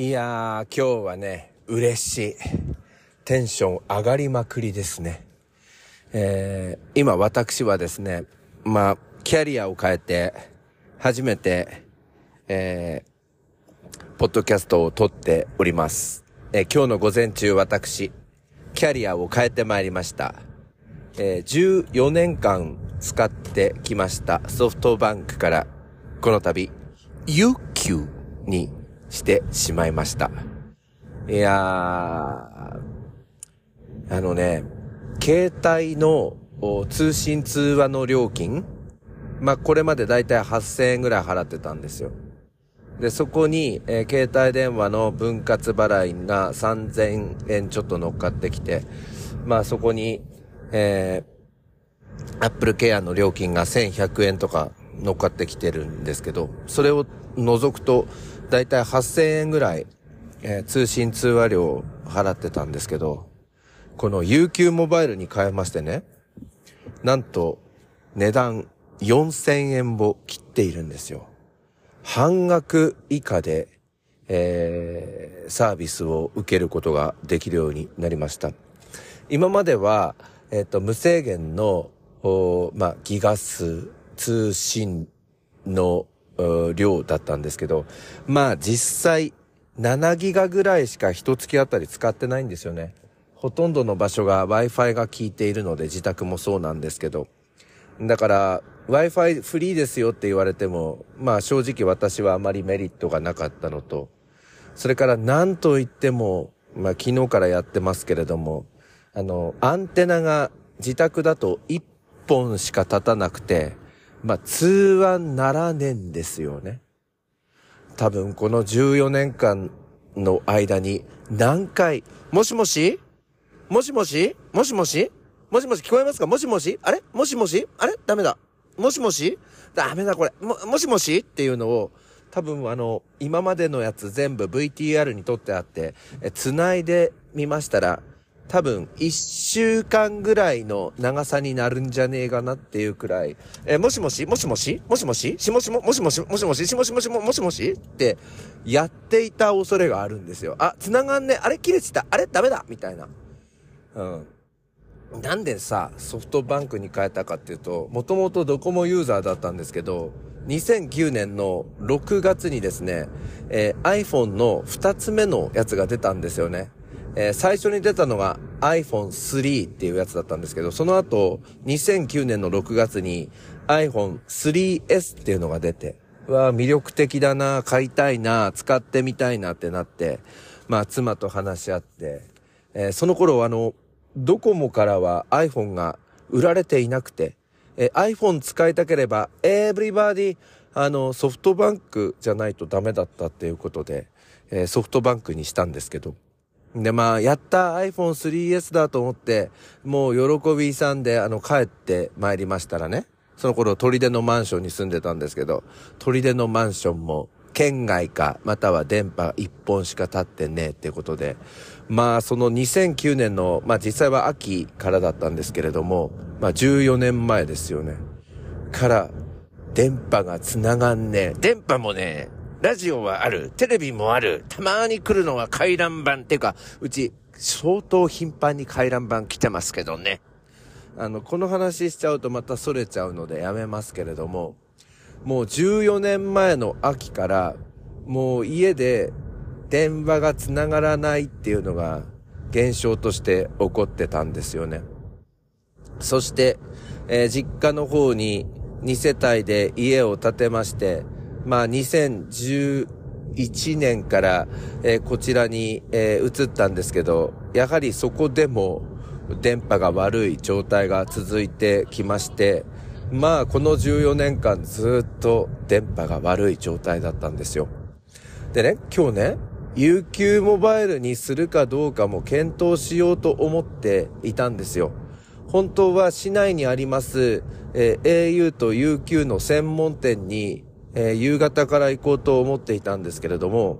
いやー、今日はね、嬉しい。テンション上がりまくりですね。えー、今私はですね、まあ、キャリアを変えて、初めて、えー、ポッドキャストを撮っております。えー、今日の午前中私、キャリアを変えてまいりました。えー、14年間使ってきましたソフトバンクから、この度、UQ にしてしまいました。いやー、あのね、携帯の通信通話の料金、まあ、これまでだいたい8000円ぐらい払ってたんですよ。で、そこに、えー、携帯電話の分割払いが3000円ちょっと乗っかってきて、まあそこに、えー、アップルケアの料金が1100円とか乗っかってきてるんですけど、それを除くと、だいたい8000円ぐらい、えー、通信通話料を払ってたんですけど、この UQ モバイルに変えましてね、なんと値段4000円を切っているんですよ。半額以下で、えー、サービスを受けることができるようになりました。今までは、えっ、ー、と、無制限の、おまあ、ギガ数、通信の量だったんですけど、まあ実際7ギガぐらいしか一月あたり使ってないんですよね。ほとんどの場所が Wi-Fi が効いているので自宅もそうなんですけど。だから Wi-Fi フリーですよって言われても、まあ正直私はあまりメリットがなかったのと、それから何と言っても、まあ昨日からやってますけれども、あの、アンテナが自宅だと1本しか立たなくて、まあ、通話ならねんですよね。多分この14年間の間に何回、もしもし？もしもし？もしもし？もしもし？聞こえますか？もしもし？あれ？もしもし？あれ？ダメだ。もしもし？ダメだこれ。も、もしもし？っていうのを、多分あの、今までのやつ全部 VTR に撮ってあって、え、繋いでみましたら、多分一週間ぐらいの長さになるんじゃねえかなっていうくらい、え、もしもし？もしもし？もしもし？しもしも、もしもし？もしもし？もしもし？もしもし？ってやっていた恐れがあるんですよ。あ、繋がんね。あれ？切れてた。あれ？ダメだ。みたいな。うん。なんでさ、ソフトバンクに変えたかっていうと、もともとドコモユーザーだったんですけど、2009年の6月にですね、えー、iPhone の2つ目のやつが出たんですよね。えー、最初に出たのが iPhone 3っていうやつだったんですけど、その後、2009年の6月に iPhone 3S っていうのが出て、わ魅力的だな、買いたいな、使ってみたいなってなって、まあ、妻と話し合って、えー、その頃あの、ドコモからは iPhone が売られていなくて、えー、iPhone 使いたければ、everybody あの、ソフトバンクじゃないとダメだったっていうことで、えー、ソフトバンクにしたんですけど、で、まあ、やった iPhone 3S だと思って、もう喜びさんで、あの、帰って参りましたらね、その頃、砦のマンションに住んでたんですけど、砦のマンションも、県外か、または電波1本しか立ってねえってことで、まあ、その2009年の、まあ実際は秋からだったんですけれども、まあ14年前ですよね。から、電波が繋がんねえ。電波もねえ、ラジオはある、テレビもある、たまに来るのは回覧板っていうか、うち相当頻繁に回覧板来てますけどね。あの、この話しちゃうとまた逸れちゃうのでやめますけれども、もう14年前の秋から、もう家で電話が繋がらないっていうのが現象として起こってたんですよね。そして、えー、実家の方に2世帯で家を建てまして、まあ、2011年から、えー、こちらに、えー、移ったんですけど、やはりそこでも電波が悪い状態が続いてきまして、まあ、この14年間ずっと電波が悪い状態だったんですよ。でね、今日ね、UQ モバイルにするかどうかも検討しようと思っていたんですよ。本当は市内にあります、えー、au と UQ の専門店にえー、夕方から行こうと思っていたんですけれども、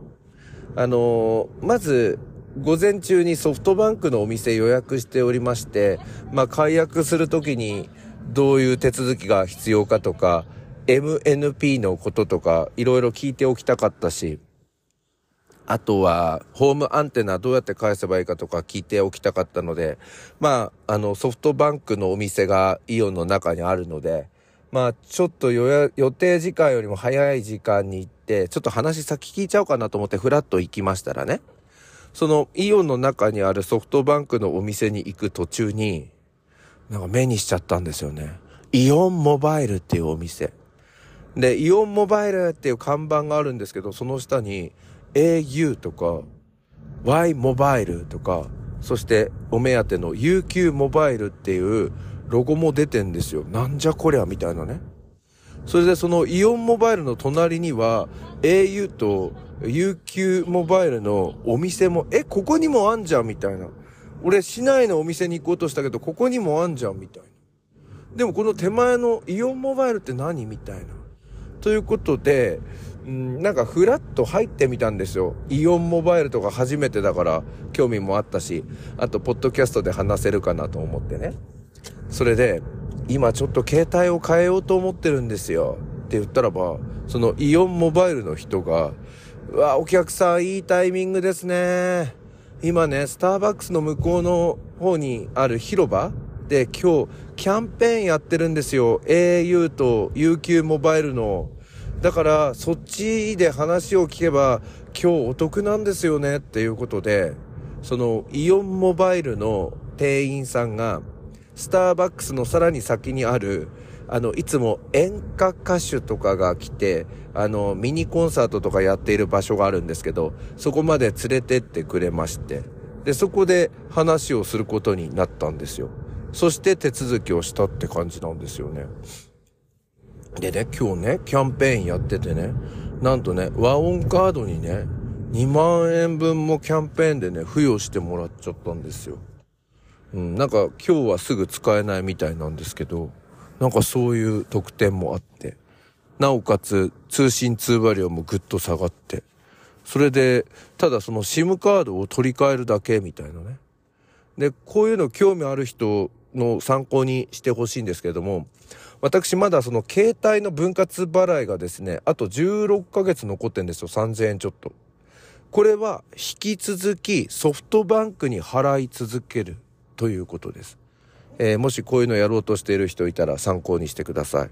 あのー、まず、午前中にソフトバンクのお店予約しておりまして、まあ、解約するときにどういう手続きが必要かとか、MNP のこととか、いろいろ聞いておきたかったし、あとは、ホームアンテナどうやって返せばいいかとか聞いておきたかったので、まあ、あの、ソフトバンクのお店がイオンの中にあるので、まあ、ちょっと予定時間よりも早い時間に行って、ちょっと話先聞いちゃおうかなと思ってフラッと行きましたらね、そのイオンの中にあるソフトバンクのお店に行く途中に、なんか目にしちゃったんですよね。イオンモバイルっていうお店。で、イオンモバイルっていう看板があるんですけど、その下に、au とか Y モバイルとか、そしてお目当ての UQ モバイルっていうロゴも出てんですよ。なんじゃこりゃみたいなね。それでそのイオンモバイルの隣には au と UQ モバイルのお店も、え、ここにもあんじゃんみたいな。俺市内のお店に行こうとしたけど、ここにもあんじゃんみたいな。でもこの手前のイオンモバイルって何みたいな。ということで、うん、なんかフラッと入ってみたんですよ。イオンモバイルとか初めてだから興味もあったし、あとポッドキャストで話せるかなと思ってね。それで、今ちょっと携帯を変えようと思ってるんですよ。って言ったらば、そのイオンモバイルの人が、うわ、お客さんいいタイミングですね。今ね、スターバックスの向こうの方にある広場で今日キャンペーンやってるんですよ。au と UQ モバイルのだから、そっちで話を聞けば、今日お得なんですよねっていうことで、その、イオンモバイルの店員さんが、スターバックスのさらに先にある、あの、いつも演歌歌手とかが来て、あの、ミニコンサートとかやっている場所があるんですけど、そこまで連れてってくれまして、で、そこで話をすることになったんですよ。そして手続きをしたって感じなんですよね。でね、今日ね、キャンペーンやっててね、なんとね、和音カードにね、2万円分もキャンペーンでね、付与してもらっちゃったんですよ。うん、なんか今日はすぐ使えないみたいなんですけど、なんかそういう特典もあって、なおかつ通信通話料もぐっと下がって、それで、ただその SIM カードを取り替えるだけみたいなね。で、こういうの興味ある人の参考にしてほしいんですけれども、私まだその携帯の分割払いがですね、あと16ヶ月残ってんですよ。3000円ちょっと。これは引き続きソフトバンクに払い続けるということです。えー、もしこういうのやろうとしている人いたら参考にしてください。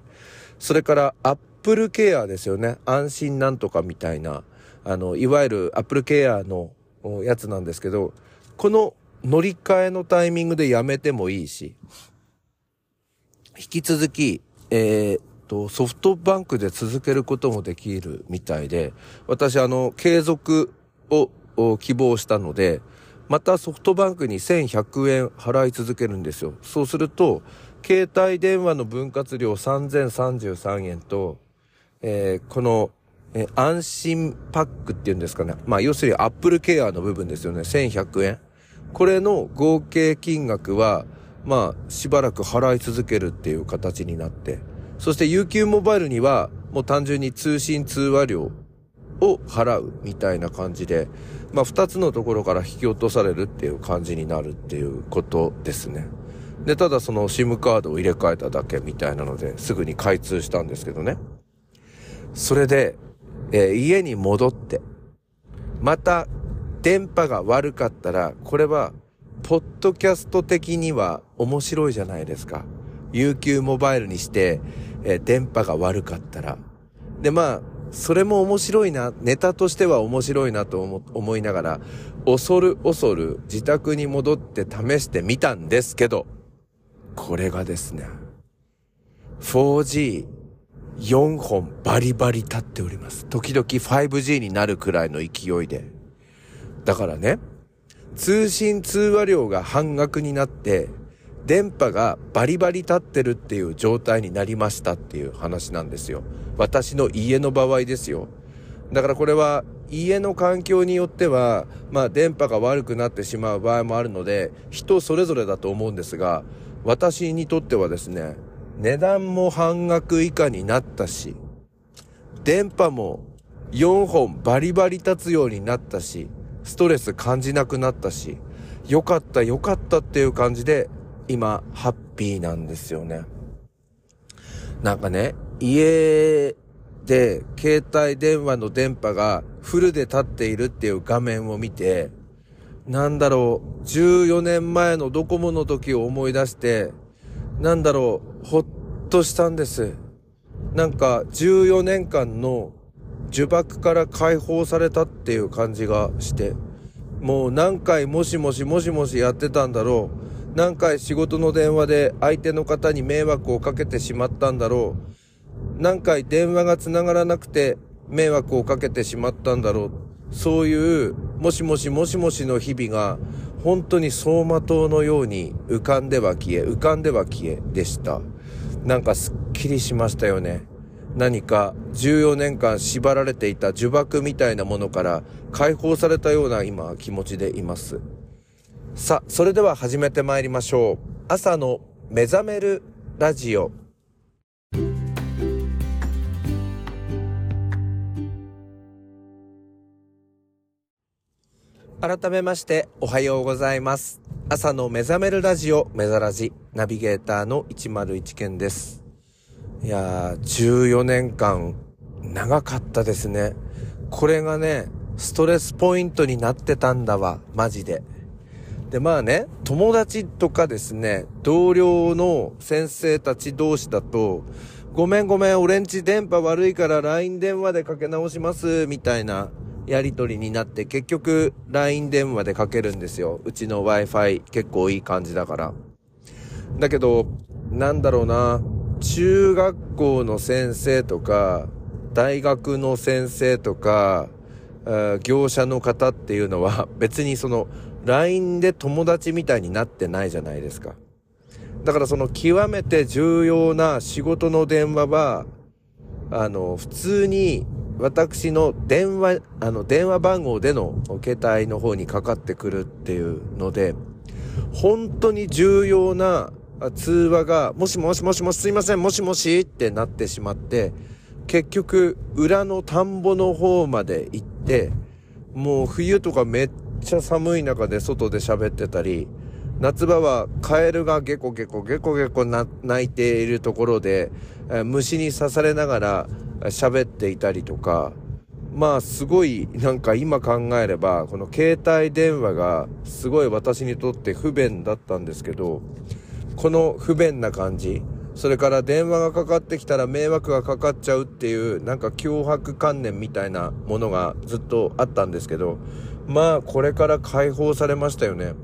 それからアップルケアですよね。安心なんとかみたいな、あの、いわゆるアップルケアのやつなんですけど、この乗り換えのタイミングでやめてもいいし、引き続き、えー、と、ソフトバンクで続けることもできるみたいで、私あの、継続を希望したので、またソフトバンクに1100円払い続けるんですよ。そうすると、携帯電話の分割料3033円と、えー、この、えー、安心パックっていうんですかね。まあ、要するにアップルケアの部分ですよね。1100円。これの合計金額は、まあ、しばらく払い続けるっていう形になって、そして UQ モバイルには、もう単純に通信通話料を払うみたいな感じで、まあ、二つのところから引き落とされるっていう感じになるっていうことですね。で、ただその SIM カードを入れ替えただけみたいなので、すぐに開通したんですけどね。それで、えー、家に戻って、また電波が悪かったら、これはポッドキャスト的には面白いじゃないですか。UQ モバイルにして、えー、電波が悪かったら。で、まあ、それも面白いな、ネタとしては面白いなと思思いながら、恐る恐る自宅に戻って試してみたんですけど、これがですね、4G、4本バリバリ立っております。時々 5G になるくらいの勢いで。だからね、通信通話料が半額になって、電波がバリバリ立ってるっていう状態になりましたっていう話なんですよ。私の家の場合ですよ。だからこれは家の環境によっては、まあ電波が悪くなってしまう場合もあるので、人それぞれだと思うんですが、私にとってはですね、値段も半額以下になったし、電波も4本バリバリ立つようになったし、ストレス感じなくなったし、よかったよかったっていう感じで、今、ハッピーなんですよね。なんかね、家で、携帯電話の電波がフルで立っているっていう画面を見て、なんだろう、14年前のドコモの時を思い出して、なんだろう、ほっとしたんです。なんか14年間の呪縛から解放されたっていう感じがして、もう何回もしもしもしもしやってたんだろう。何回仕事の電話で相手の方に迷惑をかけてしまったんだろう。何回電話が繋がらなくて迷惑をかけてしまったんだろう。そういうもしもしもしもしの日々が本当に走馬灯のように浮かんでは消え、浮かんでは消えでした。なんかすっきりしましたよね。何か14年間縛られていた呪縛みたいなものから解放されたような今気持ちでいます。さあ、それでは始めてまいりましょう。朝の目覚めるラジオ。改めましておはようございます。朝の目覚めるラジオ、目覚ラジ、ナビゲーターの101件です。いやー、14年間、長かったですね。これがね、ストレスポイントになってたんだわ、マジで。で、まあね、友達とかですね、同僚の先生たち同士だと、ごめんごめん、俺んち電波悪いから LINE 電話でかけ直します、みたいなやりとりになって、結局 LINE 電話でかけるんですよ。うちの Wi-Fi 結構いい感じだから。だけど、なんだろうな、中学校の先生とか、大学の先生とか、業者の方っていうのは別にその LINE で友達みたいになってないじゃないですか。だからその極めて重要な仕事の電話は、あの、普通に私の電話、あの、電話番号での携帯の方にかかってくるっていうので、本当に重要な通話が、もしもしもしもしすいません、もしもしってなってしまって、結局、裏の田んぼの方まで行って、もう冬とかめっちゃ寒い中で外で喋ってたり、夏場はカエルがゲコゲコゲコゲコ鳴いているところで、虫に刺されながら喋っていたりとか、まあすごいなんか今考えればこの携帯電話がすごい私にとって不便だったんですけどこの不便な感じ、それから電話がかかってきたら迷惑がかかっちゃうっていう、なんか脅迫観念みたいなものがずっとあったんですけど、まあこれから解放されましたよね。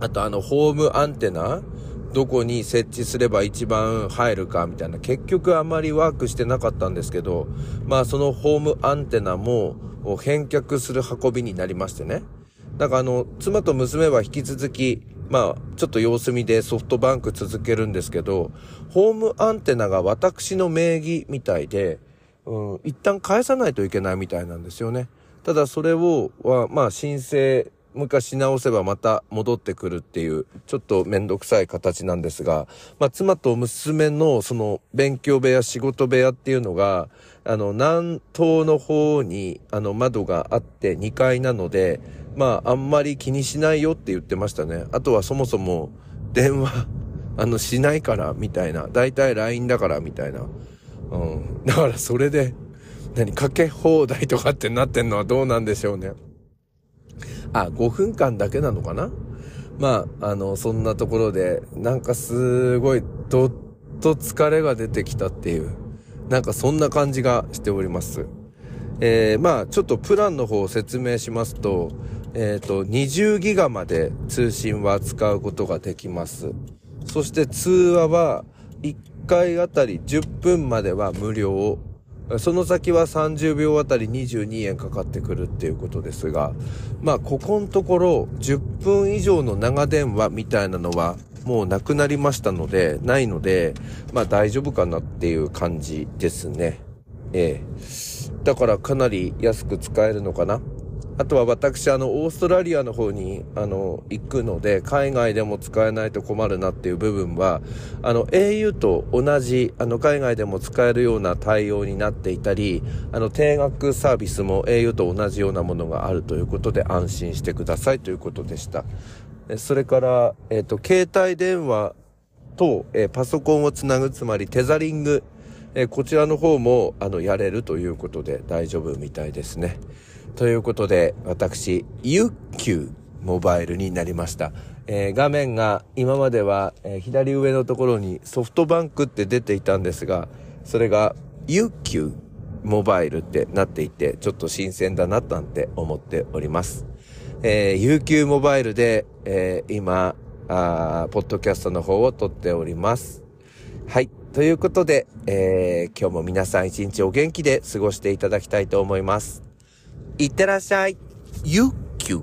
あとあのホームアンテナどこに設置すれば一番入るかみたいな、結局あまりワークしてなかったんですけど、まあそのホームアンテナも返却する運びになりましてね。だからあの、妻と娘は引き続きまあ、ちょっと様子見でソフトバンク続けるんですけど、ホームアンテナが私の名義みたいで、うん、一旦返さないといけないみたいなんですよね。ただそれを、は、まあ申請、もう一回し直せばまた戻ってくるっていう、ちょっとめんどくさい形なんですが、まあ妻と娘のその勉強部屋、仕事部屋っていうのが、あの、南東の方に、あの、窓があって2階なので、まあ、あんまり気にしないよって言ってましたね。あとはそもそも、電話、あの、しないから、みたいな。だいたい LINE だから、みたいな。うん。だからそれで、何、かけ放題とかってなってんのはどうなんでしょうね。あ、5分間だけなのかな？まあ、あの、そんなところで、なんかすごい、どっと疲れが出てきたっていう、なんかそんな感じがしております。えー、まあ、ちょっとプランの方を説明しますと、えっ、ー、と、20ギガまで通信は使うことができます。そして通話は1回あたり10分までは無料。その先は30秒あたり22円かかってくるっていうことですが、まあ、ここのところ10分以上の長電話みたいなのはもうなくなりましたので、ないので、まあ大丈夫かなっていう感じですね。ええ。だからかなり安く使えるのかな。あとは私、あの、オーストラリアの方に、あの、行くので、海外でも使えないと困るなっていう部分は、あの、au と同じ、あの、海外でも使えるような対応になっていたり、あの、定額サービスも au と同じようなものがあるということで、安心してくださいということでした。それから、えっ、ー、と、携帯電話と、えー、パソコンをつなぐ、つまりテザリング、えー、こちらの方も、あの、やれるということで大丈夫みたいですね。ということで、私、ユッキュモバイルになりました。えー、画面が今までは、えー、左上のところにソフトバンクって出ていたんですが、それがユッキューモバイルってなっていて、ちょっと新鮮だななんて思っております。えー、UQ モバイルで、えー、今、あポッドキャストの方を撮っております。はい。ということで、えー、今日も皆さん一日お元気で過ごしていただきたいと思います。いってらっしゃい。ゆっきゅ。